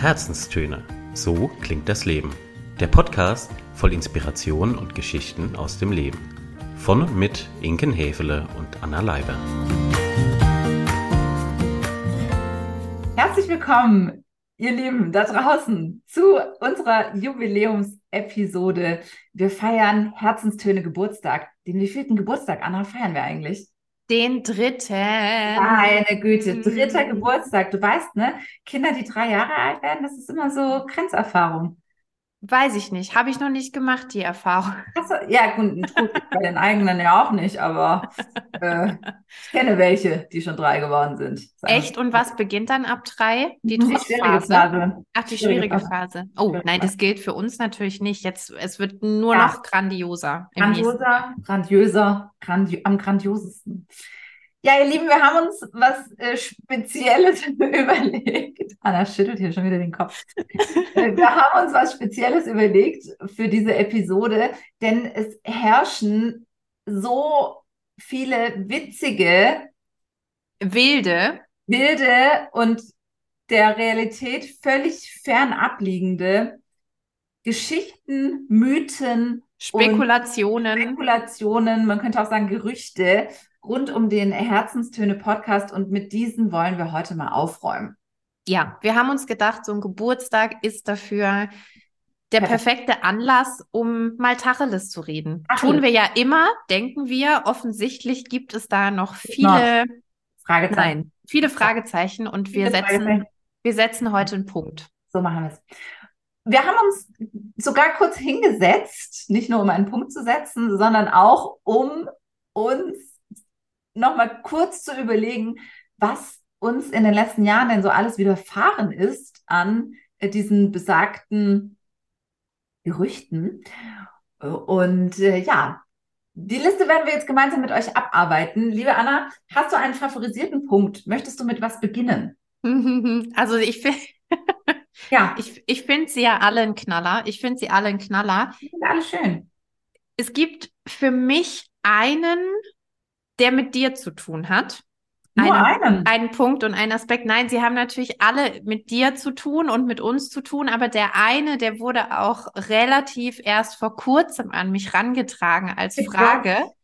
Herzenstöne. So klingt das Leben. Der Podcast voll Inspiration und Geschichten aus dem Leben. Von und mit Inken Hefele und Anna Leiber. Herzlich willkommen, ihr Lieben da draußen, zu unserer Jubiläumsepisode. Wir feiern Herzenstöne Geburtstag. Den wievielten Geburtstag, Anna, feiern wir eigentlich? Den dritten. Meine Güte, dritter Geburtstag. Du weißt, ne? Kinder, die drei Jahre alt werden, das ist immer so Grenzerfahrung. Weiß ich nicht. Habe ich noch nicht gemacht, die Erfahrung. Achso, ja, gut, gut, bei den eigenen ja auch nicht, aber äh, ich kenne welche, die schon drei geworden sind. Echt? Und was beginnt dann ab drei? Die Die schwierige. Phase. Ach, die Schwierige Phase. Oh, nein, das gilt für uns natürlich nicht. Jetzt, es wird nur Ja. noch grandioser. Grandioser, grandiöser, grandi am grandiosesten. Ja, ihr Lieben, wir haben uns was äh, Spezielles überlegt. Anna schüttelt hier schon wieder den Kopf. Äh, wir haben uns was Spezielles überlegt für diese Episode, denn es herrschen so viele witzige, Wilde. wilde und der Realität völlig fernabliegende Geschichten, Mythen, Spekulationen. Spekulationen, man könnte auch sagen Gerüchte rund um den Herzenstöne Podcast und mit diesen wollen wir heute mal aufräumen. Ja, wir haben uns gedacht, so ein Geburtstag ist dafür der Perfekt. perfekte Anlass, um mal Tacheles zu reden. Tacheles. Tun wir ja immer, denken wir. Offensichtlich gibt es da noch viele, Fragezeichen. nein, viele Fragezeichen und wir setzen, wir setzen heute einen Punkt. So machen wir es. Wir haben uns sogar kurz hingesetzt, nicht nur um einen Punkt zu setzen, sondern auch um uns nochmal kurz zu überlegen, was uns in den letzten Jahren denn so alles widerfahren ist an äh, diesen besagten Gerüchten. Und äh, ja, die Liste werden wir jetzt gemeinsam mit euch abarbeiten. Liebe Anna, hast du einen favorisierten Punkt? Möchtest du mit was beginnen? Also ich finde, Ja, ich, ich finde sie ja alle ein Knaller. Ich finde sie alle ein Knaller. ich finde alles schön. Es gibt für mich einen, der mit dir zu tun hat. Nur Einen- einen. Einen Punkt und einen Aspekt. Nein, sie haben natürlich alle mit dir zu tun und mit uns zu tun, aber der eine, der wurde auch relativ erst vor kurzem an mich rangetragen als Frage.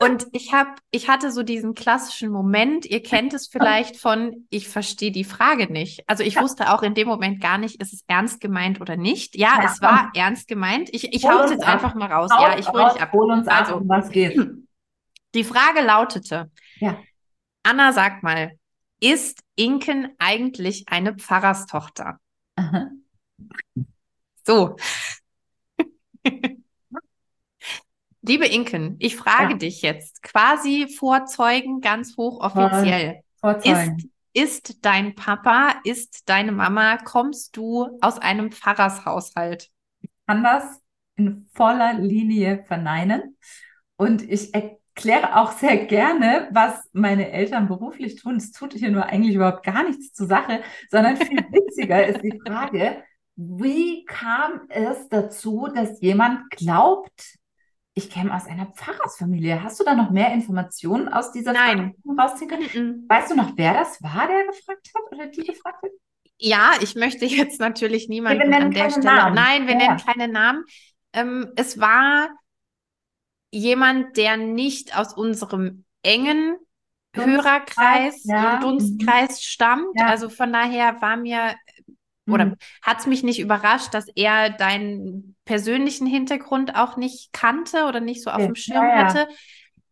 Und ich habe, ich hatte so diesen klassischen Moment, ihr kennt es vielleicht von, ich verstehe die Frage nicht. Also ich wusste auch in dem Moment gar nicht, ist es ernst gemeint oder nicht. Ja, Ja, es war ernst gemeint. Ich, ich Hol hau es jetzt ab. einfach mal raus. Haut Ja, ich raus, dich ab. Hol uns ab, Also. um was geht. Die Frage lautete, Ja. Anna, sag mal, ist Inken eigentlich eine Pfarrerstochter? Aha. So. Liebe Inken, ich frage Ja. dich jetzt quasi vor Zeugen ganz hochoffiziell. Ist, ist dein Papa, ist deine Mama, kommst du aus einem Pfarrershaushalt? kann das in voller Linie verneinen. Und ich erkläre auch sehr gerne, was meine Eltern beruflich tun. Es tut hier nur eigentlich überhaupt gar nichts zur Sache, sondern viel witziger ist die Frage, wie kam es dazu, dass jemand glaubt, ich käme aus einer Pfarrersfamilie? Hast du da noch mehr Informationen aus dieser Nein. Frage rausziehen können? Weißt du noch, wer das war, der gefragt hat oder die gefragt hat? Ja, ich möchte jetzt natürlich niemanden wir nennen an der Stelle. Namen. Nein, wir Ja. nennen keine Namen. Ähm, es war jemand, der nicht aus unserem engen Hörerkreis ja. und Dunstkreis stammt. Ja. Also von daher war mir oder Mhm. hat es mich nicht überrascht, dass er deinen persönlichen Hintergrund auch nicht kannte oder nicht so auf Ja, dem Schirm hatte.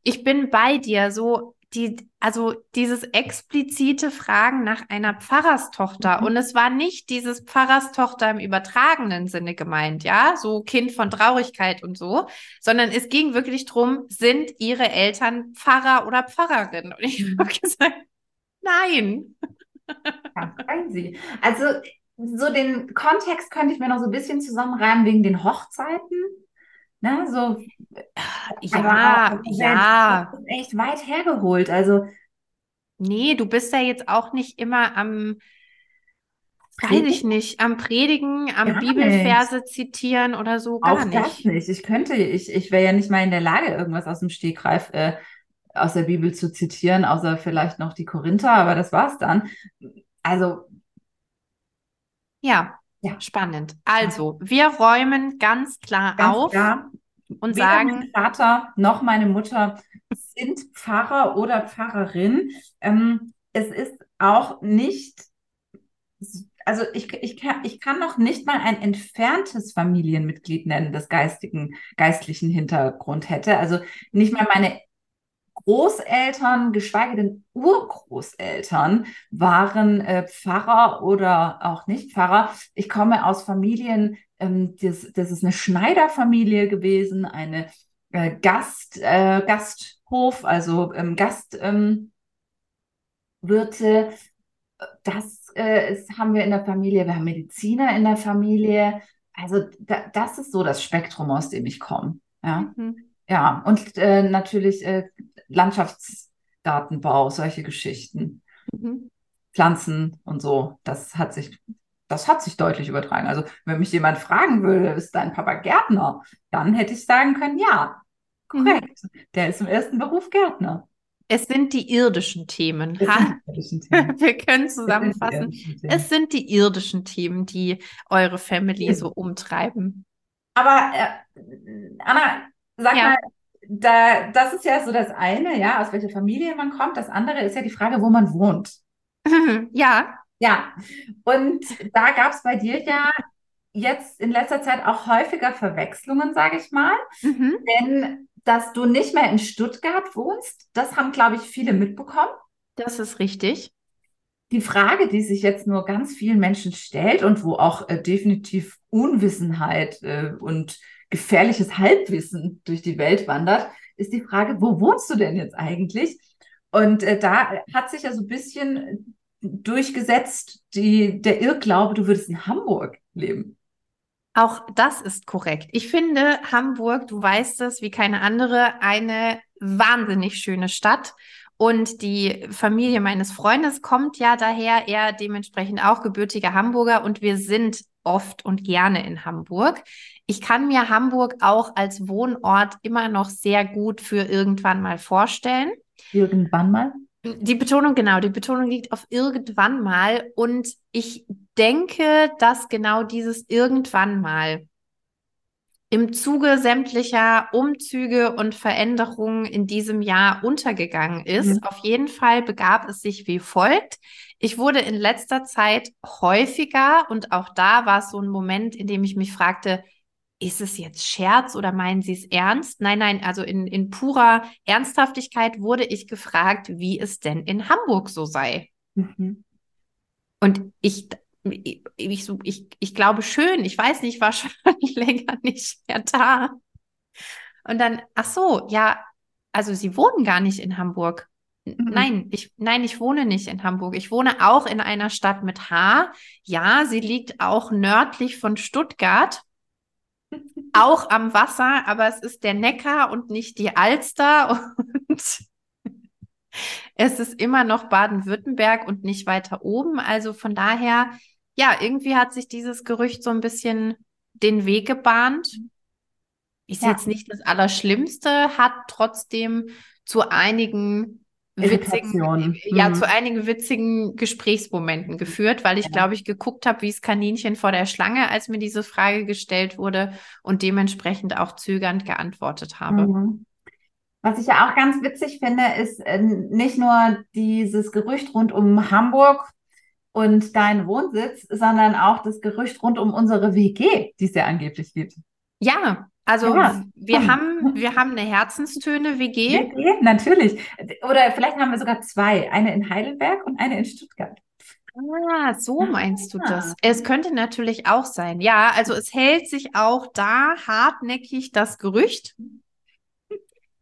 Ich bin bei dir, so die, also dieses explizite Fragen nach einer Pfarrerstochter. Mhm. Und es war nicht dieses Pfarrerstochter im übertragenen Sinne gemeint, ja, so Kind von Traurigkeit und so, sondern es ging wirklich drum, sind ihre Eltern Pfarrer oder Pfarrerin? Und ich habe gesagt, nein. Ja, crazy. Also, so den Kontext könnte ich mir noch so ein bisschen zusammenreimen wegen den Hochzeiten. Ne, so, Ja, selbst ja. das ist echt weit hergeholt. Also, Nee, du bist ja jetzt auch nicht immer am, weiß Predigen? ich nicht, am Predigen, am Gar Bibelverse zitieren oder so, gar auch das nicht. nicht. Ich könnte, ich, ich wäre ja nicht mal in der Lage, irgendwas aus dem Stegreif äh, aus der Bibel zu zitieren, außer vielleicht noch die Korinther, aber das war's dann. Also, Ja, Ja. spannend. Also, wir räumen ganz klar Ganz auf klar. und Weder sagen, mein Vater noch meine Mutter sind Pfarrer oder Pfarrerin. Ähm, es ist auch nicht, also ich, ich, kann, ich kann noch nicht mal ein entferntes Familienmitglied nennen, das geistigen, geistlichen Hintergrund hätte. Also nicht mal meine Großeltern, geschweige denn Urgroßeltern waren äh, Pfarrer oder auch nicht Pfarrer. Ich komme aus Familien, ähm, das, das ist eine Schneiderfamilie gewesen, eine äh, Gast, äh, Gasthof, also ähm, Gastwirte. das äh, ist, haben wir in der Familie. Wir haben Mediziner in der Familie. Also da, das ist so das Spektrum, aus dem ich komme. Ja. Mhm. Ja, und äh, natürlich äh, Landschaftsgartenbau, solche Geschichten, Mhm. Pflanzen und so. Das hat sich, das hat sich deutlich übertragen. Also, wenn mich jemand fragen würde, ist dein Papa Gärtner? Dann hätte ich sagen können, ja, Mhm. korrekt. Der ist im ersten Beruf Gärtner. Es sind die irdischen Themen. Sind irdischen Themen. wir können sind zusammenfassen. Themen. Es sind die irdischen Themen, die eure Family so umtreiben. Aber äh, Anna, sag Ja. mal, da, das ist ja so das eine, ja, aus welcher Familie man kommt. Das andere ist ja die Frage, wo man wohnt. Ja, Ja, und da gab es bei dir ja jetzt in letzter Zeit auch häufiger Verwechslungen, sage ich mal. mhm. Denn dass du nicht mehr in Stuttgart wohnst, das haben, glaube ich, viele mitbekommen. das ist richtig. Die Frage, die sich jetzt nur ganz vielen Menschen stellt und wo auch äh, definitiv Unwissenheit äh, und gefährliches Halbwissen durch die Welt wandert, ist die Frage, wo wohnst du denn jetzt eigentlich? Und äh, da hat sich ja so ein bisschen durchgesetzt die, der Irrglaube, du würdest in Hamburg leben. Auch das ist korrekt. Ich finde Hamburg, du weißt es, wie keine andere, eine wahnsinnig schöne Stadt. Und die Familie meines Freundes kommt ja daher, er dementsprechend auch gebürtiger Hamburger und wir sind oft und gerne in Hamburg. Ich kann mir Hamburg auch als Wohnort immer noch sehr gut für irgendwann mal vorstellen. Irgendwann mal. Die Betonung, genau, die Betonung liegt auf irgendwann mal. Und ich denke, dass genau dieses irgendwann mal im Zuge sämtlicher Umzüge und Veränderungen in diesem Jahr untergegangen ist. Mhm. Auf jeden Fall begab es sich wie folgt. Ich wurde in letzter Zeit häufiger und auch da war es so ein Moment, in dem ich mich fragte, ist es jetzt Scherz oder meinen Sie es ernst? Nein, nein, also in, in purer Ernsthaftigkeit wurde ich gefragt, wie es denn in Hamburg so sei. Mhm. Und ich, ich, ich, ich, glaube schön, ich weiß nicht, ich war schon länger nicht mehr da. Und dann, ach so, ja, also Sie wohnen gar nicht in Hamburg. Mhm. Nein, ich, nein, ich wohne nicht in Hamburg. Ich wohne auch in einer Stadt mit H. Ja, sie liegt auch nördlich von Stuttgart, auch am Wasser, aber es ist der Neckar und nicht die Alster und es ist immer noch Baden-Württemberg und nicht weiter oben. Also von daher, ja, irgendwie hat sich dieses Gerücht so ein bisschen den Weg gebahnt. Ist Ja. jetzt nicht das Allerschlimmste, hat trotzdem zu einigen witzigen, ja, Mhm. zu einigen witzigen Gesprächsmomenten geführt, weil ich, Ja. glaube ich, geguckt habe, wie das Kaninchen vor der Schlange, als mir diese Frage gestellt wurde und dementsprechend auch zögernd geantwortet habe. Mhm. Was ich ja auch ganz witzig finde, ist äh, nicht nur dieses Gerücht rund um Hamburg und deinen Wohnsitz, sondern auch das Gerücht rund um unsere WG, die es ja angeblich gibt. Ja, also Ja. wir Hm. haben, wir haben eine Herzenstöne-WG. WG, natürlich. Oder vielleicht haben wir sogar zwei. Eine in Heidelberg und eine in Stuttgart. Ah, so meinst du Ah. das? Es könnte natürlich auch sein. Ja, also es hält sich auch da hartnäckig das Gerücht.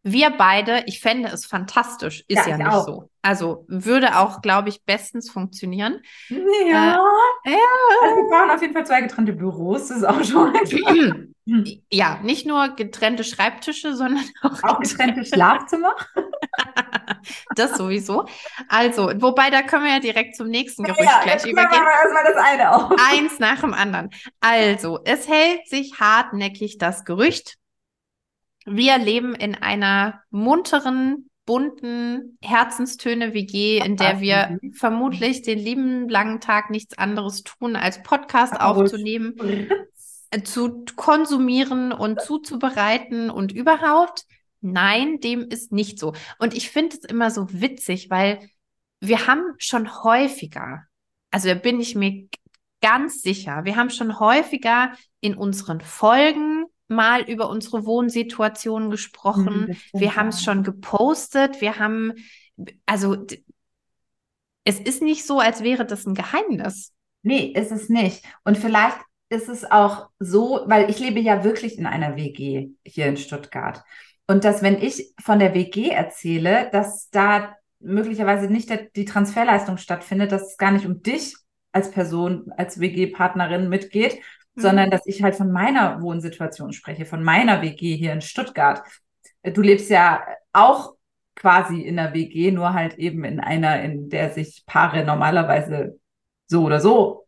Wir beide, ich fände es fantastisch, ist Ja, ja ich nicht auch. so. Also würde auch, glaube ich, bestens funktionieren. Ja. ja. Also wir brauchen auf jeden Fall zwei getrennte Büros. Das ist auch schon Ja, nicht nur getrennte Schreibtische, sondern auch, auch getrennte Schlafzimmer. das sowieso. Also, wobei, da können wir ja direkt zum nächsten Gerücht Ja, gleich übergehen. mal erstmal das eine auf. Eins nach dem anderen. Also, es hält sich hartnäckig das Gerücht. Wir leben in einer munteren, bunten Herzenstöne-WG, in der wir Mhm. vermutlich den lieben langen Tag nichts anderes tun, als Podcast aufzunehmen, zu konsumieren und zuzubereiten und überhaupt. Nein, dem ist nicht so. Und ich finde es immer so witzig, weil wir haben schon häufiger, also da bin ich mir ganz sicher, wir haben schon häufiger in unseren Folgen mal über unsere Wohnsituation gesprochen. Mhm, Wir haben es schon gepostet. Wir haben, also es ist nicht so, als wäre das ein Geheimnis. Nee, ist es nicht. Und vielleicht ist es auch so, weil ich lebe ja wirklich in einer WG hier in Stuttgart. Und dass, wenn ich von der WG erzähle, dass da möglicherweise nicht der, die Transferleistung stattfindet, dass es gar nicht um dich als Person, als WG-Partnerin mitgeht, Mhm. sondern dass ich halt von meiner Wohnsituation spreche, von meiner WG hier in Stuttgart. Du lebst ja auch quasi in einer WG, nur halt eben in einer, in der sich Paare normalerweise so oder so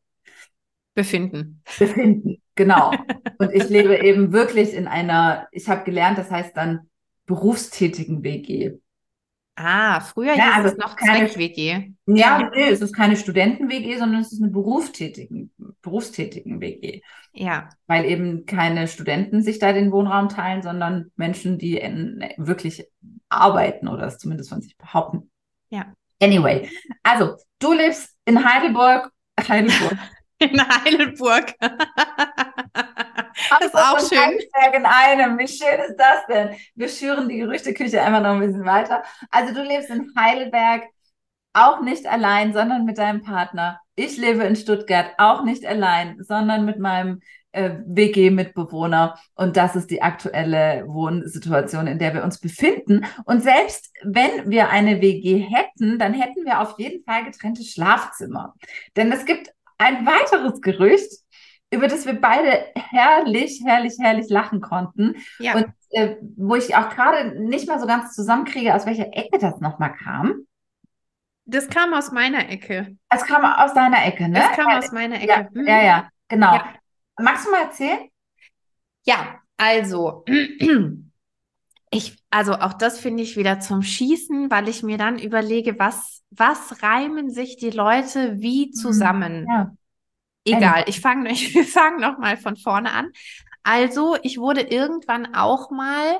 Befinden. befinden. Genau. Und ich lebe eben wirklich in einer, ich habe gelernt, das heißt dann berufstätigen WG. Ah, früher Ja, also es noch keine- Zweck-WG. Ja, nee, es ist keine Studenten-WG, sondern es ist eine berufstätigen, berufstätigen WG. Ja, Weil eben keine Studenten sich da den Wohnraum teilen, sondern Menschen, die in, wirklich arbeiten oder es zumindest von sich behaupten. Ja. Anyway, also du lebst in Heidelberg, Heidelberg. In Heidelburg. das ist auch schön. In einem. Wie schön ist das denn? Wir schüren die Gerüchteküche einfach noch ein bisschen weiter. Also du lebst in Heidelberg auch nicht allein, sondern mit deinem Partner. Ich lebe in Stuttgart auch nicht allein, sondern mit meinem äh, WG-Mitbewohner. Und das ist die aktuelle Wohnsituation, in der wir uns befinden. Und selbst wenn wir eine WG hätten, dann hätten wir auf jeden Fall getrennte Schlafzimmer. Denn es gibt ein weiteres Gerücht, über das wir beide herrlich, herrlich, herrlich lachen konnten. Ja. Und äh, wo ich auch gerade nicht mal so ganz zusammenkriege, aus welcher Ecke das nochmal kam. Das kam aus meiner Ecke. Es kam aus deiner Ecke, ne? Das kam aus meiner ja, Ecke. Mhm. ja, ja, genau. Ja. Magst du mal erzählen? Ja, also, ich, also auch das finde ich wieder zum Schießen, weil ich mir dann überlege, was, was reimen sich die Leute wie zusammen? Mhm. Ja. Egal, ich fange, ich, wir fangen noch mal von vorne an. Also, ich wurde irgendwann auch mal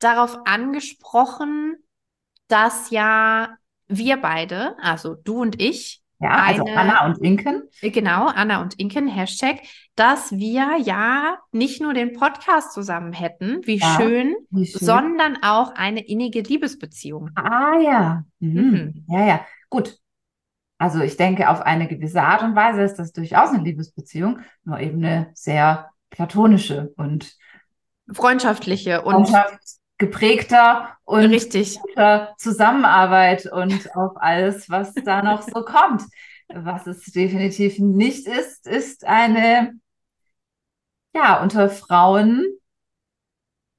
darauf angesprochen, dass ja wir beide, also du und ich, Ja, also Eine- Anna und Inken. äh, Genau, Anna und Inken, Hashtag, dass wir ja nicht nur den Podcast zusammen hätten, wie Ja, schön, Wie schön. sondern auch eine innige Liebesbeziehung. Ah ja. Mhm. Mhm. Ja, ja. Gut. Also ich denke, auf eine gewisse Art und Weise ist das durchaus eine Liebesbeziehung, nur eben eine sehr platonische und Freundschaftliche und geprägter und richtig. guter Zusammenarbeit und auf alles, was da noch so kommt. Was es definitiv nicht ist, ist eine, ja, unter Frauen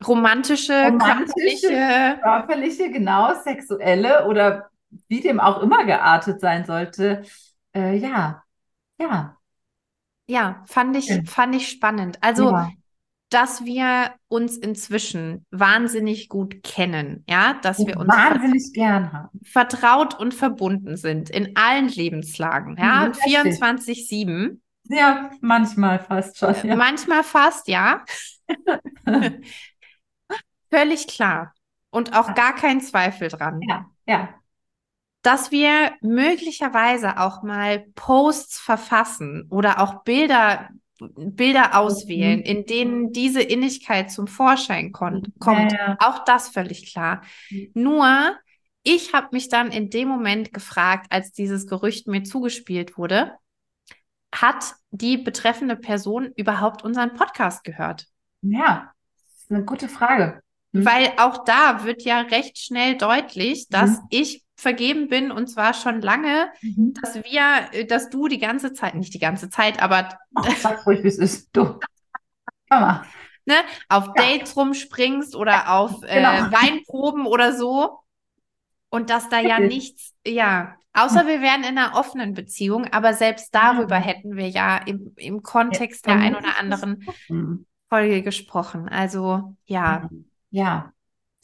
Romantische, Romantische- körperliche, körperliche, genau, sexuelle oder wie dem auch immer geartet sein sollte. Äh, ja, ja, ja, fand ich, fand ich spannend. Also, ja, dass wir uns inzwischen wahnsinnig gut kennen, ja, dass wir uns wahnsinnig gern haben. vertraut und verbunden sind in allen Lebenslagen, ja, Mhm, richtig. 24/7. Ja, manchmal fast schon. Ja. Manchmal fast, ja. Völlig klar. Und auch gar kein Zweifel dran. Ja, ja, Dass wir möglicherweise auch mal Posts verfassen oder auch Bilder, Bilder auswählen, Mhm. in denen diese Innigkeit zum Vorschein kommt. ja, ja. Auch das völlig klar. Mhm. Nur, ich habe mich dann in dem Moment gefragt, als dieses Gerücht mir zugespielt wurde, hat die betreffende Person überhaupt unseren Podcast gehört? Ja, das ist eine gute Frage. Mhm. Weil auch da wird ja recht schnell deutlich, dass Mhm. ich vergeben bin und zwar schon lange, Mhm. dass wir, äh, dass du die ganze Zeit, nicht die ganze Zeit, aber Ach, sag ruhig, wie es ist. Du. Mama. auf Ja. Dates rumspringst oder auf äh, Genau. Weinproben oder so. Und dass da ja nichts, ja, außer wir wären in einer offenen Beziehung, aber selbst darüber Mhm. hätten wir ja im, im Kontext der ein oder anderen Mhm. Folge gesprochen. Also ja, Ja,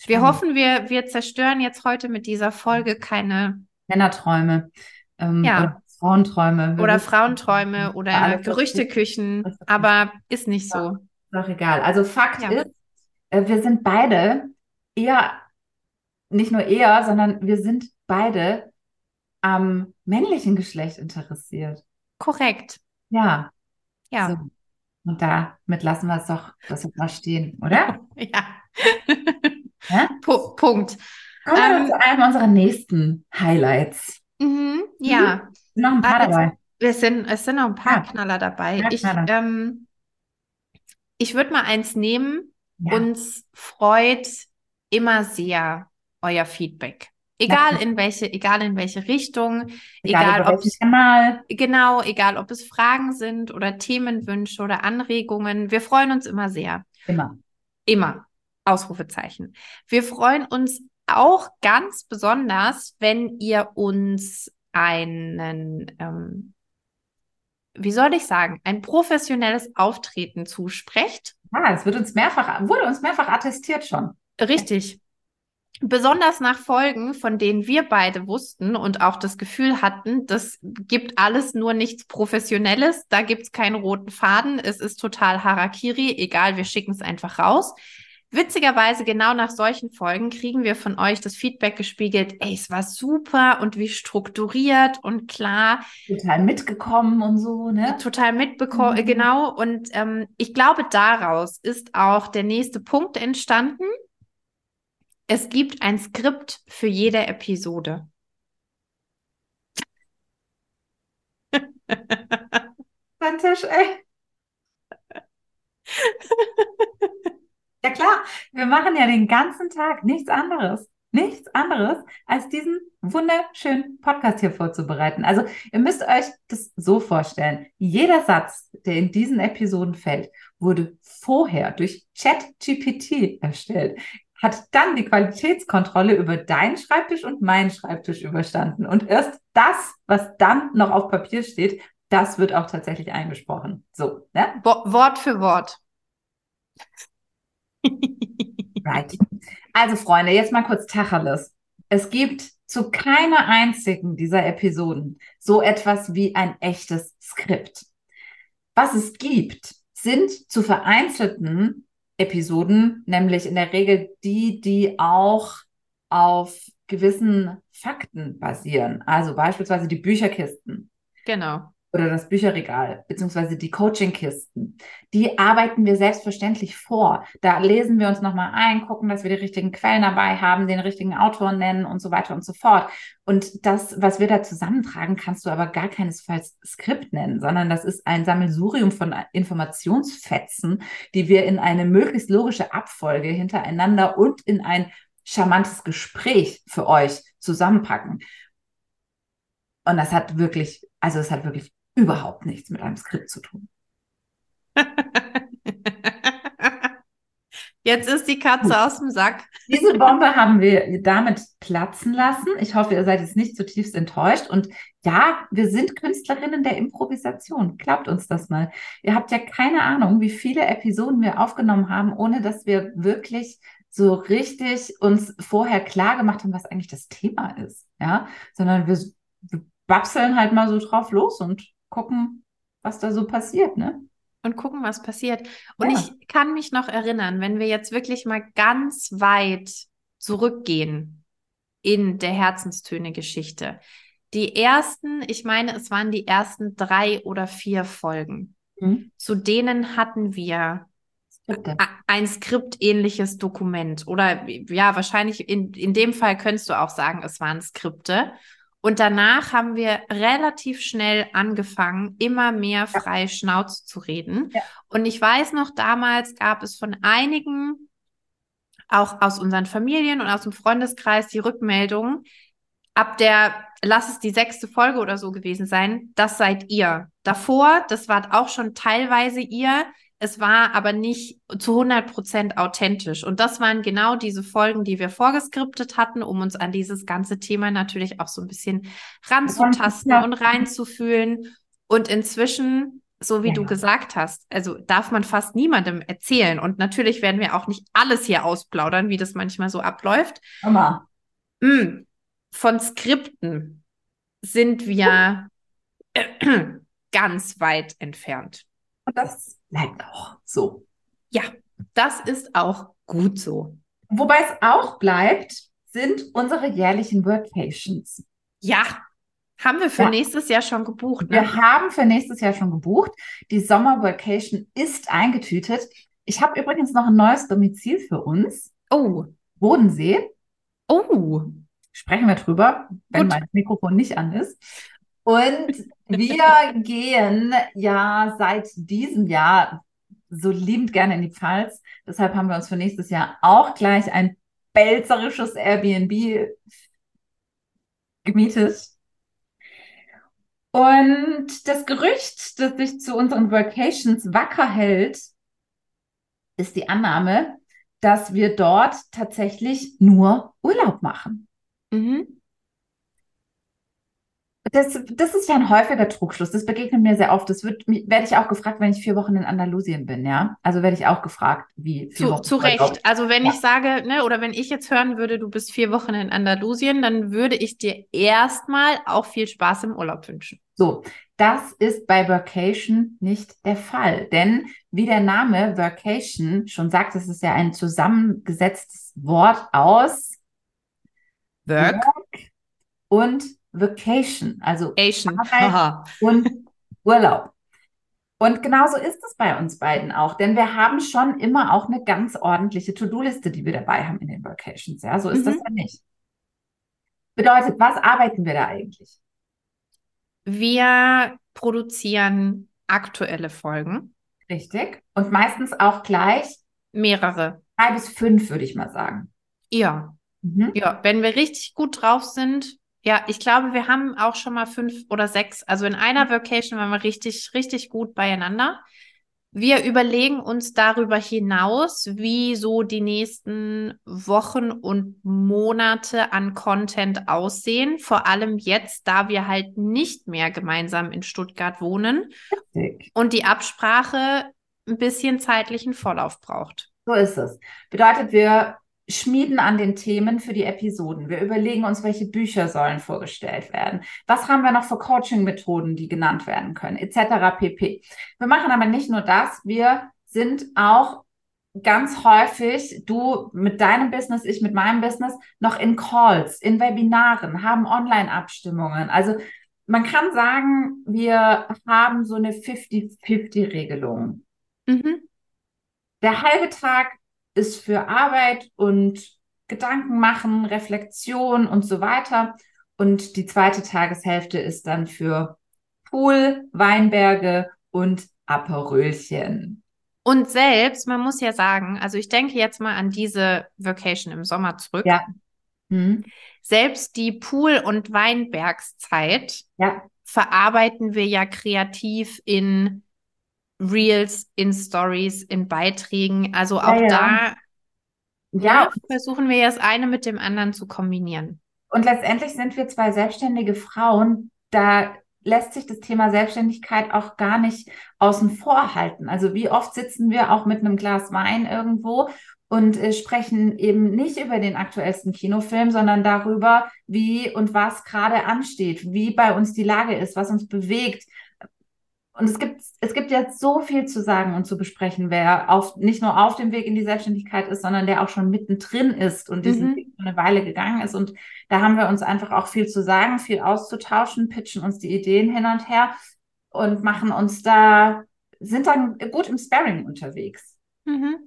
Wir hoffen, wir, wir zerstören jetzt heute mit dieser Folge keine Männerträume ähm, Ja. oder Frauenträume. Wir oder Frauenträume oder Gerüchteküchen, aber ist nicht so. Ist doch egal. Also Fakt Ja. ist, äh, wir sind beide eher, nicht nur eher, sondern wir sind beide am männlichen Geschlecht interessiert. Korrekt. Ja, Ja. so. Und damit lassen wir es doch das mal stehen, oder? Ja. Ja? Pu Punkt. Kommen wir Ähm, zu einem unserer nächsten Highlights. Mhm, ja. Noch ein paar Also, dabei. Es sind, es sind noch ein paar Ja. Knaller dabei. Ja, Ich, Knaller. ähm, ich würde mal eins nehmen. Uns freut immer sehr euer Feedback. Egal in welche, egal in welche Richtung, Egal egal ob welchen Kanal. genau, egal ob es Fragen sind oder Themenwünsche oder Anregungen. Wir freuen uns immer sehr. Immer. Immer. Ausrufezeichen. Wir freuen uns auch ganz besonders, wenn ihr uns einen, ähm, wie soll ich sagen, ein professionelles Auftreten zusprecht. Ja, es wird uns mehrfach, wurde uns mehrfach attestiert schon. Richtig. Besonders nach Folgen, von denen wir beide wussten und auch das Gefühl hatten, das gibt alles nur nichts Professionelles, da gibt's keinen roten Faden, es ist total Harakiri, egal, wir schicken es einfach raus. Witzigerweise, genau nach solchen Folgen kriegen wir von euch das Feedback gespiegelt, ey, es war super und wie strukturiert und klar, Total mitgekommen und so, ne? total mitbekommen, Mhm. genau. Und ähm, ich glaube, daraus ist auch der nächste Punkt entstanden. Es gibt ein Skript für jede Episode. Dein Tisch, ey. Ja klar, wir machen ja den ganzen Tag nichts anderes, nichts anderes, als diesen wunderschönen Podcast hier vorzubereiten. Also ihr müsst euch das so vorstellen. Jeder Satz, der in diesen Episoden fällt, wurde vorher durch ChatGPT erstellt, hat dann die Qualitätskontrolle über deinen Schreibtisch und meinen Schreibtisch überstanden. Und erst das, was dann noch auf Papier steht, das wird auch tatsächlich eingesprochen. So, ne? Wo Wort für Wort. Right. Also, Freunde, jetzt mal kurz Tacheles. Es gibt zu keiner einzigen dieser Episoden so etwas wie ein echtes Skript. Was es gibt, sind zu vereinzelten Episoden, nämlich in der Regel die, die auch auf gewissen Fakten basieren. Also beispielsweise die Bücherkisten Genau. Oder das Bücherregal, beziehungsweise die Coachingkisten, die arbeiten wir selbstverständlich vor. Da lesen wir uns nochmal ein, gucken, dass wir die richtigen Quellen dabei haben, den richtigen Autor nennen und so weiter und so fort. Und das, was wir da zusammentragen, kannst du aber gar keinesfalls Skript nennen, sondern das ist ein Sammelsurium von Informationsfetzen, die wir in eine möglichst logische Abfolge hintereinander und in ein charmantes Gespräch für euch zusammenpacken. Und das hat wirklich, also es hat wirklich überhaupt nichts mit einem Skript zu tun. Jetzt ist die Katze aus dem Sack. Diese Bombe haben wir damit platzen lassen. Ich hoffe, ihr seid jetzt nicht zutiefst enttäuscht. Und ja, wir sind Künstlerinnen der Improvisation. Glaubt uns das mal. Ihr habt ja keine Ahnung, wie viele Episoden wir aufgenommen haben, ohne dass wir wirklich so richtig uns vorher klar gemacht haben, was eigentlich das Thema ist. Ja, sondern wir, wir babseln halt mal so drauf los und gucken, was da so passiert, ne? und gucken, was passiert. Und Ja. ich kann mich noch erinnern, wenn wir jetzt wirklich mal ganz weit zurückgehen in der Herzenstöne-Geschichte. Die ersten, ich meine, es waren die ersten drei oder vier Folgen. Mhm. Zu denen hatten wir Skripte. ein skriptähnliches Dokument. Oder ja, wahrscheinlich in, in dem Fall könntest du auch sagen, es waren Skripte. Und danach haben wir relativ schnell angefangen, immer mehr frei Schnauze zu reden. Ja. Und ich weiß noch, damals gab es von einigen, auch aus unseren Familien und aus dem Freundeskreis, die Rückmeldung, ab der, lass es die sechste Folge oder so gewesen sein, das seid ihr. Davor, das wart auch schon teilweise ihr, es war aber nicht zu 100 Prozent authentisch. Und das waren genau diese Folgen, die wir vorgeskriptet hatten, um uns an dieses ganze Thema natürlich auch so ein bisschen ranzutasten Ja. und reinzufühlen. Und inzwischen so wie Ja. du gesagt hast, also darf man fast niemandem erzählen. Und natürlich werden wir auch nicht alles hier ausplaudern, wie das manchmal so abläuft. Hammer. Mm, Von Skripten sind wir ganz weit entfernt. Und das bleibt auch so. Ja, das ist auch gut so. Wobei es auch bleibt, sind unsere jährlichen Workations. Ja, haben wir für Ja. nächstes Jahr schon gebucht, Wir ne? haben für nächstes Jahr schon gebucht. Die Sommer-Workation ist eingetütet. Ich habe übrigens noch ein neues Domizil für uns. Oh, Bodensee. oh, Sprechen wir drüber, wenn Gut. mein Mikrofon nicht an ist. Und wir gehen ja seit diesem Jahr so liebend gerne in die Pfalz. Deshalb haben wir uns für nächstes Jahr auch gleich ein belzerisches Airbnb gemietet. Und das Gerücht, das sich zu unseren Vacations wacker hält, ist die Annahme, dass wir dort tatsächlich nur Urlaub machen. mhm. Das, das ist ja ein häufiger Trugschluss. Das begegnet mir sehr oft. Das wird, werde ich auch gefragt, wenn ich vier Wochen in Andalusien bin, ja. Also werde ich auch gefragt, wie vier Zu, Wochen zu. Recht. Also wenn Ja. ich sage, ne, oder wenn ich jetzt hören würde, du bist vier Wochen in Andalusien, dann würde ich dir erstmal auch viel Spaß im Urlaub wünschen. So, das ist bei Workation nicht der Fall. Denn wie der Name Workation schon sagt, es ist ja ein zusammengesetztes Wort aus Work, und Vacation, also Asian. Arbeit. Und Urlaub. Und genauso ist es bei uns beiden auch, denn wir haben schon immer auch eine ganz ordentliche To-Do-Liste, die wir dabei haben in den Vacations. Ja, so ist das Mhm. ja nicht. Bedeutet, was arbeiten wir da eigentlich? Wir produzieren aktuelle Folgen, Richtig. Und meistens auch gleich mehrere. drei bis fünf, würde ich mal sagen. Ja, Mhm. ja, wenn wir richtig gut drauf sind. Ja, ich glaube, wir haben auch schon mal fünf oder sechs. Also in einer Vacation waren wir richtig, richtig gut beieinander. Wir überlegen uns darüber hinaus, wie so die nächsten Wochen und Monate an Content aussehen. Vor allem jetzt, da wir halt nicht mehr gemeinsam in Stuttgart wohnen und die Absprache ein bisschen zeitlichen Vorlauf braucht. So ist es. Bedeutet, wir schmieden an den Themen für die Episoden. Wir überlegen uns, welche Bücher sollen vorgestellt werden. Was haben wir noch für Coaching-Methoden, die genannt werden können, etc. pp. Wir machen aber nicht nur das, wir sind auch ganz häufig, du mit deinem Business, ich mit meinem Business, noch in Calls, in Webinaren, haben Online-Abstimmungen. Also man kann sagen, wir haben so eine 50-50-Regelung. Mhm. Der halbe Tag ist für Arbeit und Gedanken machen, Reflexion und so weiter. Und die zweite Tageshälfte ist dann für Pool, Weinberge und Aperölchen. Und selbst, man muss ja sagen, also ich denke jetzt mal an diese Vacation im Sommer zurück. Ja. Hm? Selbst die Pool- und Weinbergszeit Ja, verarbeiten wir ja kreativ in Reels, in Stories, in Beiträgen. Also auch ja. da ja. ne, versuchen wir das eine mit dem anderen zu kombinieren. Und letztendlich sind wir zwei selbstständige Frauen. Da lässt sich das Thema Selbstständigkeit auch gar nicht außen vor halten. Also wie oft sitzen wir auch mit einem Glas Wein irgendwo und äh, sprechen eben nicht über den aktuellsten Kinofilm, sondern darüber, wie und was gerade ansteht, wie bei uns die Lage ist, was uns bewegt. Und es gibt, es gibt jetzt so viel zu sagen und zu besprechen, wer auf, nicht nur auf dem Weg in die Selbstständigkeit ist, sondern der auch schon mittendrin ist und diesen Mhm. Weg schon eine Weile gegangen ist. Und da haben wir uns einfach auch viel zu sagen, viel auszutauschen, pitchen uns die Ideen hin und her und machen uns da, sind dann gut im Sparring unterwegs. Mhm.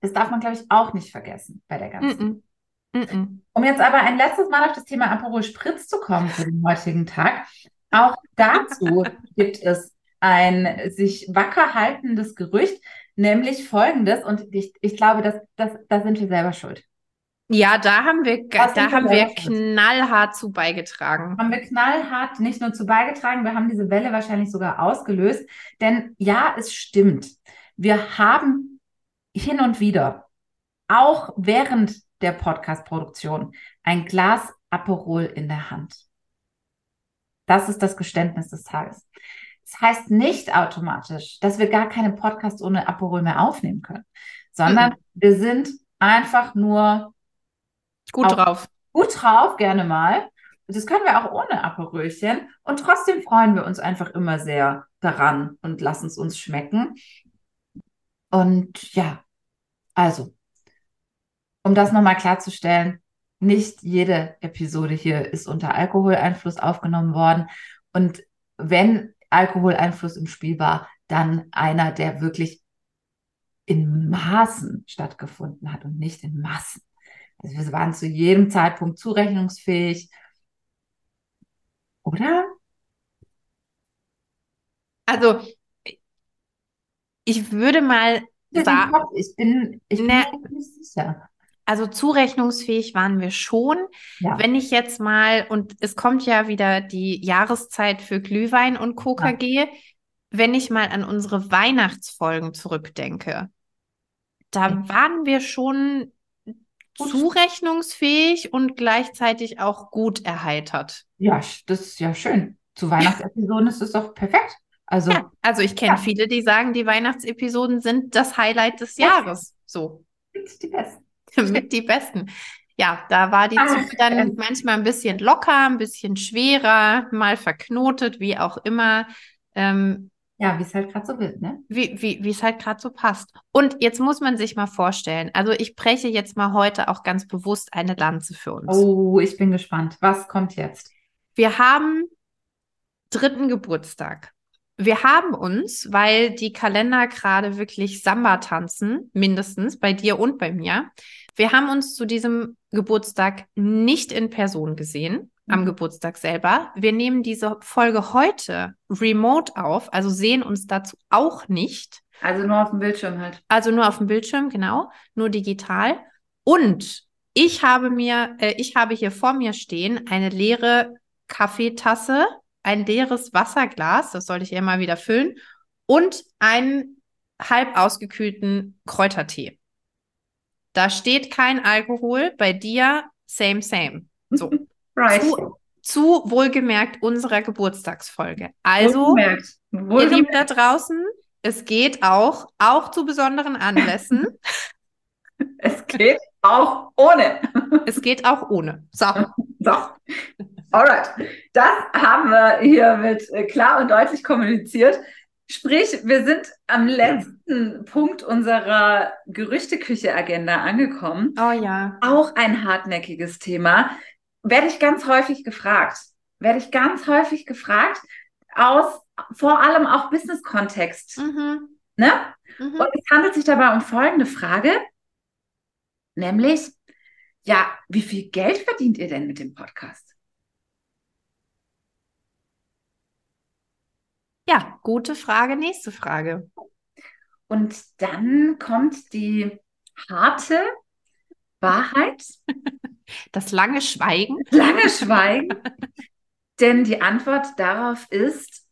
Das darf man, glaube ich, auch nicht vergessen bei der ganzen. Mhm. Mhm. Um jetzt aber ein letztes Mal auf das Thema Aperol Spritz zu kommen für den heutigen Tag. Auch dazu gibt es ein sich wacker haltendes Gerücht, nämlich folgendes, und ich, ich glaube, dass, dass, da sind wir selber schuld. Ja, da haben wir, Was da haben wir knallhart zu beigetragen. Haben wir knallhart nicht nur zu beigetragen, wir haben diese Welle wahrscheinlich sogar ausgelöst. Denn ja, es stimmt. Wir haben hin und wieder, auch während der Podcast-Produktion, ein Glas Aperol in der Hand. Das ist das Geständnis des Tages. Das heißt nicht automatisch, dass wir gar keinen Podcast ohne Aperol mehr aufnehmen können, sondern mhm. wir sind einfach nur gut drauf. Gut drauf, gerne mal. Das können wir auch ohne Aperölchen. Und trotzdem freuen wir uns einfach immer sehr daran und lassen es uns schmecken. Und ja, also, um das nochmal klarzustellen, nicht jede Episode hier ist unter Alkoholeinfluss aufgenommen worden. Und wenn Alkoholeinfluss im Spiel war, dann einer, der wirklich in Maßen stattgefunden hat und nicht in Massen. Also wir waren zu jedem Zeitpunkt zurechnungsfähig. Oder? Also, ich würde mal sagen, ich bin, ich bin ne, nicht sicher. Also zurechnungsfähig waren wir schon. Ja. Wenn ich jetzt mal, und es kommt ja wieder die Jahreszeit für Glühwein und KKG, ja. wenn ich mal an unsere Weihnachtsfolgen zurückdenke, da ja. waren wir schon gut. zurechnungsfähig und gleichzeitig auch gut erheitert. Ja, das ist ja schön. Zu Weihnachtsepisoden ist es doch perfekt. Also, ja, also ich kenne viele, die sagen, die Weihnachtsepisoden sind das Highlight des Jahres. So. Die besten. mit die besten. Ja, da war die Zunge dann äh. manchmal ein bisschen locker, ein bisschen schwerer, mal verknotet, wie auch immer. Ähm, ja, wie es halt gerade so wird, ne? Wie, wie, wie es halt gerade so passt. Und jetzt muss man sich mal vorstellen, also ich breche jetzt mal heute auch ganz bewusst eine Lanze für uns. Oh, ich bin gespannt. Was kommt jetzt? Wir haben dritten Geburtstag. Wir haben uns, weil die Kalender gerade wirklich Samba tanzen, mindestens bei dir und bei mir, wir haben uns zu diesem Geburtstag nicht in Person gesehen, mhm. am Geburtstag selber. Wir nehmen diese Folge heute remote auf, also sehen uns dazu auch nicht. Also nur auf dem Bildschirm halt. Also nur auf dem Bildschirm, genau, nur digital. Und ich habe mir, äh, ich habe hier vor mir stehen eine leere Kaffeetasse ein leeres Wasserglas, das sollte ich ja mal wieder füllen, und einen halb ausgekühlten Kräutertee. Da steht kein Alkohol, bei dir same, same. So. right. Zu, zu wohlgemerkt unserer Geburtstagsfolge. Also, wohlgemerkt. Wohlgemerkt. ihr Lieben da draußen, es geht auch, auch zu besonderen Anlässen. es geht auch ohne. es geht auch ohne. So. so. Alright, das haben wir hiermit äh, klar und deutlich kommuniziert. Sprich, wir sind am letzten Punkt unserer Gerüchteküche-Agenda angekommen. Oh ja. Auch ein hartnäckiges Thema. Werde ich ganz häufig gefragt. Werde ich ganz häufig gefragt, aus vor allem auch Business-Kontext. Mhm. Ne? Mhm. Und es handelt sich dabei um folgende Frage, nämlich, ja, wie viel Geld verdient ihr denn mit dem Podcast? Ja, gute Frage, nächste Frage. Und dann kommt die harte Wahrheit. Das lange Schweigen. Lange Schweigen. Denn die Antwort darauf ist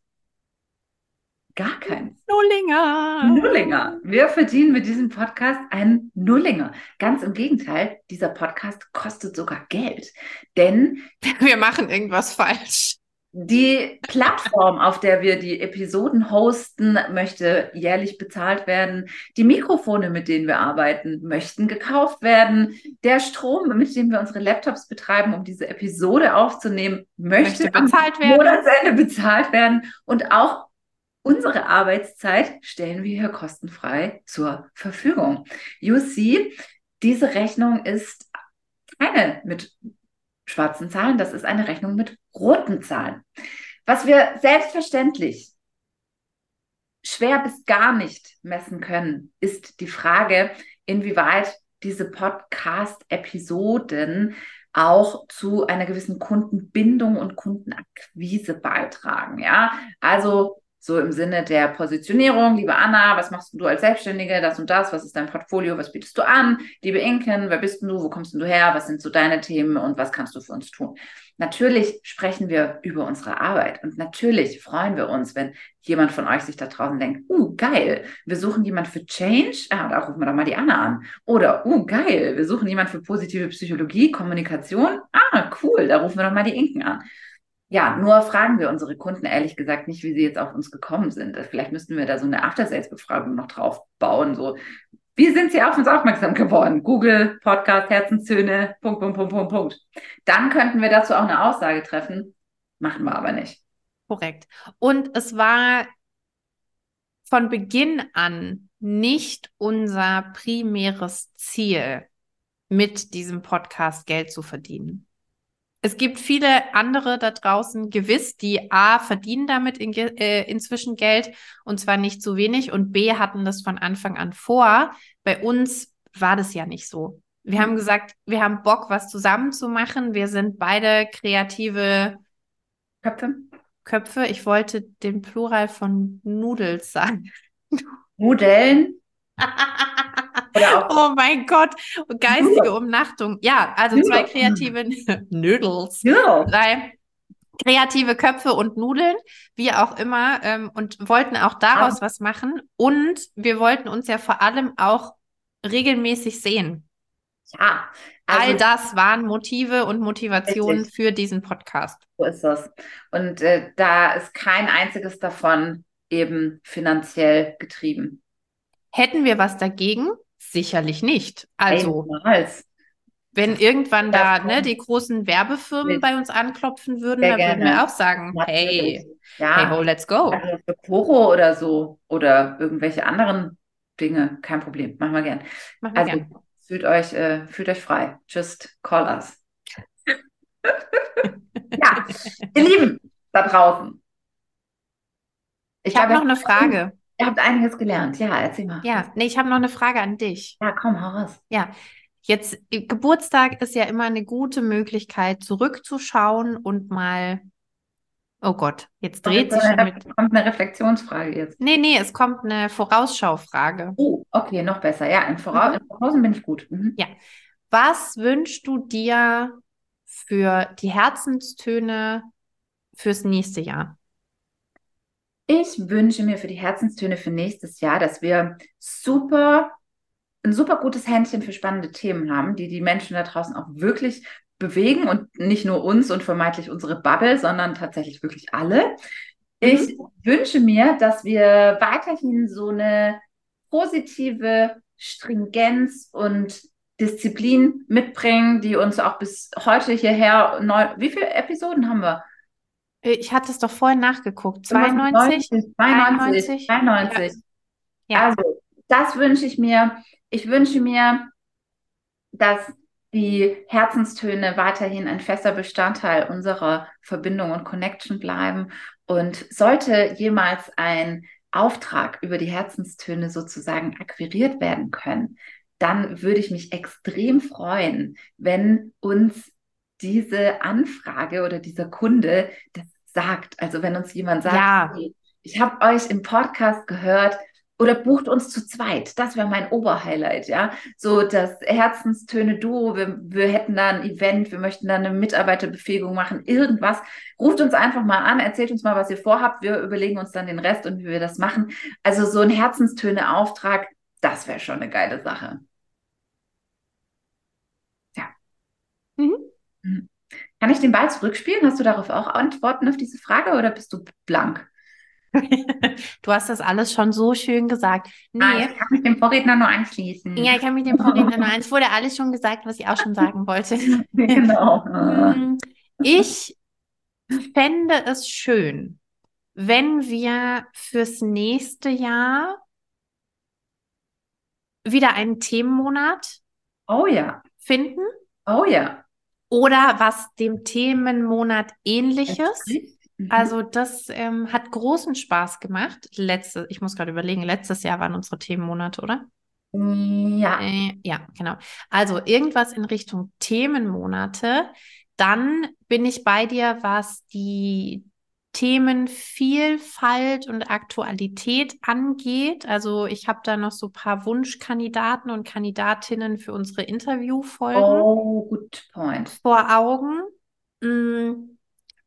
gar kein. Nullinger. Nullinger. Wir verdienen mit diesem Podcast einen Nullinger. Ganz im Gegenteil, dieser Podcast kostet sogar Geld. Denn wir machen irgendwas falsch. Die Plattform, auf der wir die Episoden hosten, möchte jährlich bezahlt werden. Die Mikrofone, mit denen wir arbeiten, möchten gekauft werden. Der Strom, mit dem wir unsere Laptops betreiben, um diese Episode aufzunehmen, möchte, möchte bezahlt werden. Monatsende bezahlt werden. Und auch unsere Arbeitszeit stellen wir hier kostenfrei zur Verfügung. You see, diese Rechnung ist keine mit schwarzen Zahlen, das ist eine Rechnung mit roten Zahlen. Was wir selbstverständlich schwer bis gar nicht messen können, ist die Frage, inwieweit diese Podcast-Episoden auch zu einer gewissen Kundenbindung und Kundenakquise beitragen. Ja, also so im Sinne der Positionierung, liebe Anna, was machst du als Selbstständige, das und das, was ist dein Portfolio, was bietest du an, liebe Inken, wer bist du, wo kommst du her, was sind so deine Themen und was kannst du für uns tun? Natürlich sprechen wir über unsere Arbeit und natürlich freuen wir uns, wenn jemand von euch sich da draußen denkt, uh, geil, wir suchen jemand für Change, ah, da rufen wir doch mal die Anna an. Oder, uh, geil, wir suchen jemand für positive Psychologie, Kommunikation, ah, cool, da rufen wir doch mal die Inken an. Ja, nur fragen wir unsere Kunden ehrlich gesagt nicht, wie sie jetzt auf uns gekommen sind. Vielleicht müssten wir da so eine After-Sales-Befragung noch drauf bauen. So, wie sind sie auf uns aufmerksam geworden? Google, Podcast, Herzenstöne, Punkt, Punkt, Punkt, Punkt, Punkt. Dann könnten wir dazu auch eine Aussage treffen. Machen wir aber nicht. Korrekt. Und es war von Beginn an nicht unser primäres Ziel, mit diesem Podcast Geld zu verdienen. Es gibt viele andere da draußen gewiss, die A verdienen damit in, äh, inzwischen Geld und zwar nicht zu wenig und B hatten das von Anfang an vor. Bei uns war das ja nicht so. Wir haben gesagt, wir haben Bock, was zusammen zu machen. Wir sind beide kreative Köpfe. Köpfe. Ich wollte den Plural von Nudels sagen. Nudeln? oh mein Gott, geistige Umnachtung. Ja, also zwei kreative Noodles. Ja. Drei kreative Köpfe und Nudeln, wie auch immer, ähm, und wollten auch daraus ah. was machen. Und wir wollten uns ja vor allem auch regelmäßig sehen. Ja. Also, All das waren Motive und Motivationen richtig. für diesen Podcast. So ist das. Und äh, da ist kein einziges davon eben finanziell getrieben. Hätten wir was dagegen? Sicherlich nicht. Also, Einmals. wenn irgendwann da ne, die großen Werbefirmen bei uns anklopfen würden, dann würden wir auch sagen, hey, ja. hey ho, let's go. Also für Koro oder so oder irgendwelche anderen Dinge, kein Problem, machen wir gern. Machen wir also, gern. Fühlt euch, äh, fühlt euch frei. Just call us. ja, ihr Lieben da draußen. Ich, ich habe noch eine Frage. Ihr habt einiges gelernt. Ja, erzähl mal. Ja, nee, ich habe noch eine Frage an dich. Ja, komm, hau raus. Ja, jetzt äh, Geburtstag ist ja immer eine gute Möglichkeit, zurückzuschauen und mal. Oh Gott, jetzt dreht sich schon mit. Kommt eine Reflexionsfrage jetzt? Nee, nee, es kommt eine Vorausschaufrage. Oh, okay, noch besser. Ja, in, Voraus mhm. Vorausen bin ich gut. Mhm. Ja. Was wünschst du dir für die Herzenstöne fürs nächste Jahr? Ich wünsche mir für die Herzenstöne für nächstes Jahr, dass wir super, ein super gutes Händchen für spannende Themen haben, die die Menschen da draußen auch wirklich bewegen und nicht nur uns und vermeintlich unsere Bubble, sondern tatsächlich wirklich alle. Ich mhm. wünsche mir, dass wir weiterhin so eine positive Stringenz und Disziplin mitbringen, die uns auch bis heute hierher neu. Wie viele Episoden haben wir? Ich hatte es doch vorhin nachgeguckt. 92? 92, 92. 92. Ja. Also, das wünsche ich mir. Ich wünsche mir, dass die Herzenstöne weiterhin ein fester Bestandteil unserer Verbindung und Connection bleiben. Und sollte jemals ein Auftrag über die Herzenstöne sozusagen akquiriert werden können, dann würde ich mich extrem freuen, wenn uns diese Anfrage oder dieser Kunde das sagt. Also wenn uns jemand sagt, ja. hey, ich habe euch im Podcast gehört oder bucht uns zu zweit. Das wäre mein Oberhighlight, ja. So das Herzenstöne Duo, wir, wir hätten da ein Event, wir möchten da eine Mitarbeiterbefähigung machen, irgendwas. Ruft uns einfach mal an, erzählt uns mal, was ihr vorhabt. Wir überlegen uns dann den Rest und wie wir das machen. Also so ein Herzenstöne-Auftrag, das wäre schon eine geile Sache. Ja. Mhm. mhm. Kann ich den Ball zurückspielen? Hast du darauf auch Antworten auf diese Frage oder bist du blank? du hast das alles schon so schön gesagt. Nee. Ah, ich kann mich dem Vorredner nur anschließen. Ja, ich kann mich dem Vorredner nur anschließen. Es wurde alles schon gesagt, was ich auch schon sagen wollte. genau. Hm, ich fände es schön, wenn wir fürs nächste Jahr wieder einen Themenmonat oh, ja. finden. Oh ja oder was dem Themenmonat ähnliches. Mhm. Also das ähm, hat großen Spaß gemacht. Letzte, ich muss gerade überlegen, letztes Jahr waren unsere Themenmonate, oder? Ja. Äh, ja, genau. Also irgendwas in Richtung Themenmonate. Dann bin ich bei dir, was die Themenvielfalt und Aktualität angeht. Also ich habe da noch so ein paar Wunschkandidaten und Kandidatinnen für unsere Interviewfolgen. Oh, good point. Vor Augen. Mm,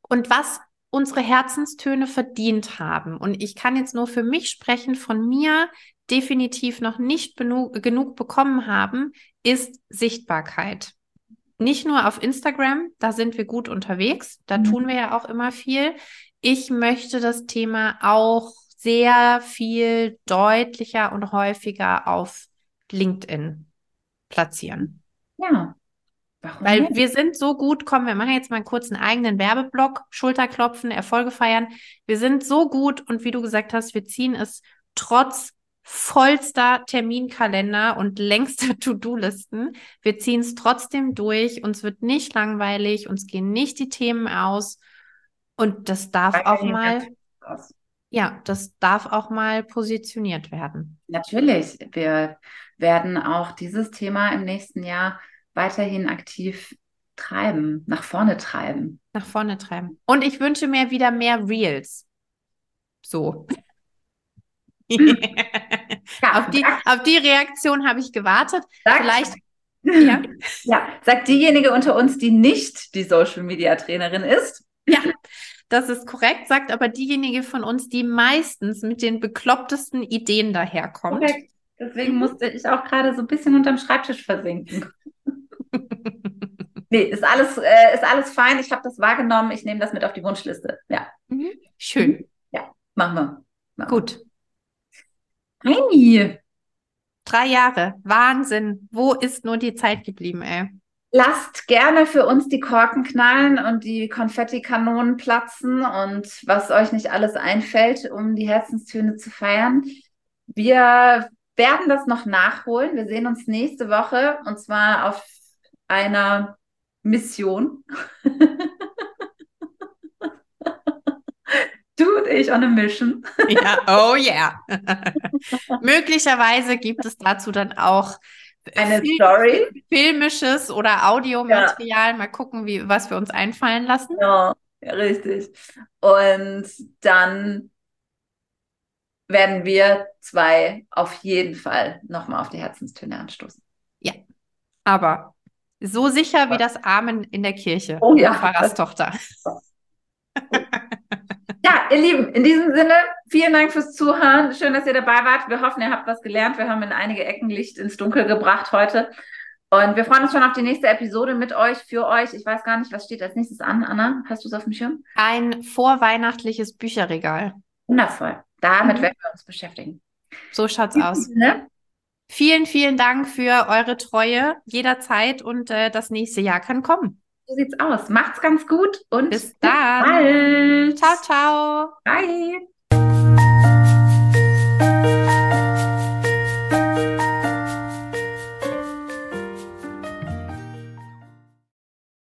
und was unsere Herzenstöne verdient haben. Und ich kann jetzt nur für mich sprechen, von mir definitiv noch nicht genug bekommen haben, ist Sichtbarkeit. nicht nur auf Instagram, da sind wir gut unterwegs, da Mhm. tun wir ja auch immer viel. Ich möchte das Thema auch sehr viel deutlicher und häufiger auf LinkedIn platzieren. Ja. Warum Weil nicht? wir sind so gut, komm, wir machen jetzt mal einen eigenen Werbeblock, Schulterklopfen, Erfolge feiern. Wir sind so gut und wie du gesagt hast, wir ziehen es trotz vollster Terminkalender und längster To-Do-Listen. Wir ziehen es trotzdem durch, uns wird nicht langweilig, uns gehen nicht die Themen aus und das darf wir auch mal, ja, das darf auch mal positioniert werden. Natürlich, wir werden auch dieses Thema im nächsten Jahr weiterhin aktiv treiben, nach vorne treiben. Nach vorne treiben. Und ich wünsche mir wieder mehr Reels. So. Ja, Auf die, auf die Reaktion habe ich gewartet. sag, Vielleicht, ja, ja, sagt diejenige unter uns, die nicht die Social Media Trainerin ist. Ja, das ist korrekt, sagt aber diejenige von uns, die meistens mit den beklopptesten Ideen daherkommt. Korrekt. Deswegen musste ich auch gerade so ein bisschen unterm Schreibtisch versinken. Nee, ist alles, äh, ist alles fein. Ich habe das wahrgenommen. Ich nehme das mit auf die Wunschliste. Ja, Mhm. Schön, machen wir. Machen wir. gut. Heini, Drei Jahre, Wahnsinn. Wo ist nur die Zeit geblieben, ey? Lasst gerne für uns die Korken knallen und die Konfettikanonen platzen und was euch nicht alles einfällt, um die Herzenstöne zu feiern. Wir werden das noch nachholen. Wir sehen uns nächste Woche und zwar auf einer Mission. du und ich on a mission. Ja, oh yeah. Möglicherweise gibt es dazu dann auch Eine Fil- Story. filmisches oder Audiomaterial. Mal gucken, wie, was wir uns einfallen lassen. Ja, ja, richtig. Und dann werden wir zwei auf jeden Fall nochmal auf die Herzenstöne anstoßen. Aber so sicher wie das Amen in der Kirche. Oh ja. Pfarrers Tochter. Ja, ihr Lieben, in diesem Sinne, vielen Dank fürs Zuhören. Schön, dass ihr dabei wart. Wir hoffen, ihr habt was gelernt. Wir haben in einige Ecken Licht ins Dunkel gebracht heute. Und wir freuen uns schon auf die nächste Episode mit euch, für euch. Ich weiß gar nicht, was steht als nächstes an. Anna, hast du es auf dem Schirm? Ein vorweihnachtliches Bücherregal. Wundervoll. Damit Mhm. werden wir uns beschäftigen. So schaut's aus. Sinne, Vielen, vielen Dank für eure Treue jederzeit und äh, das nächste Jahr kann kommen. So sieht's aus. Macht's ganz gut und Bis dann. bald. Ciao, ciao. Bye.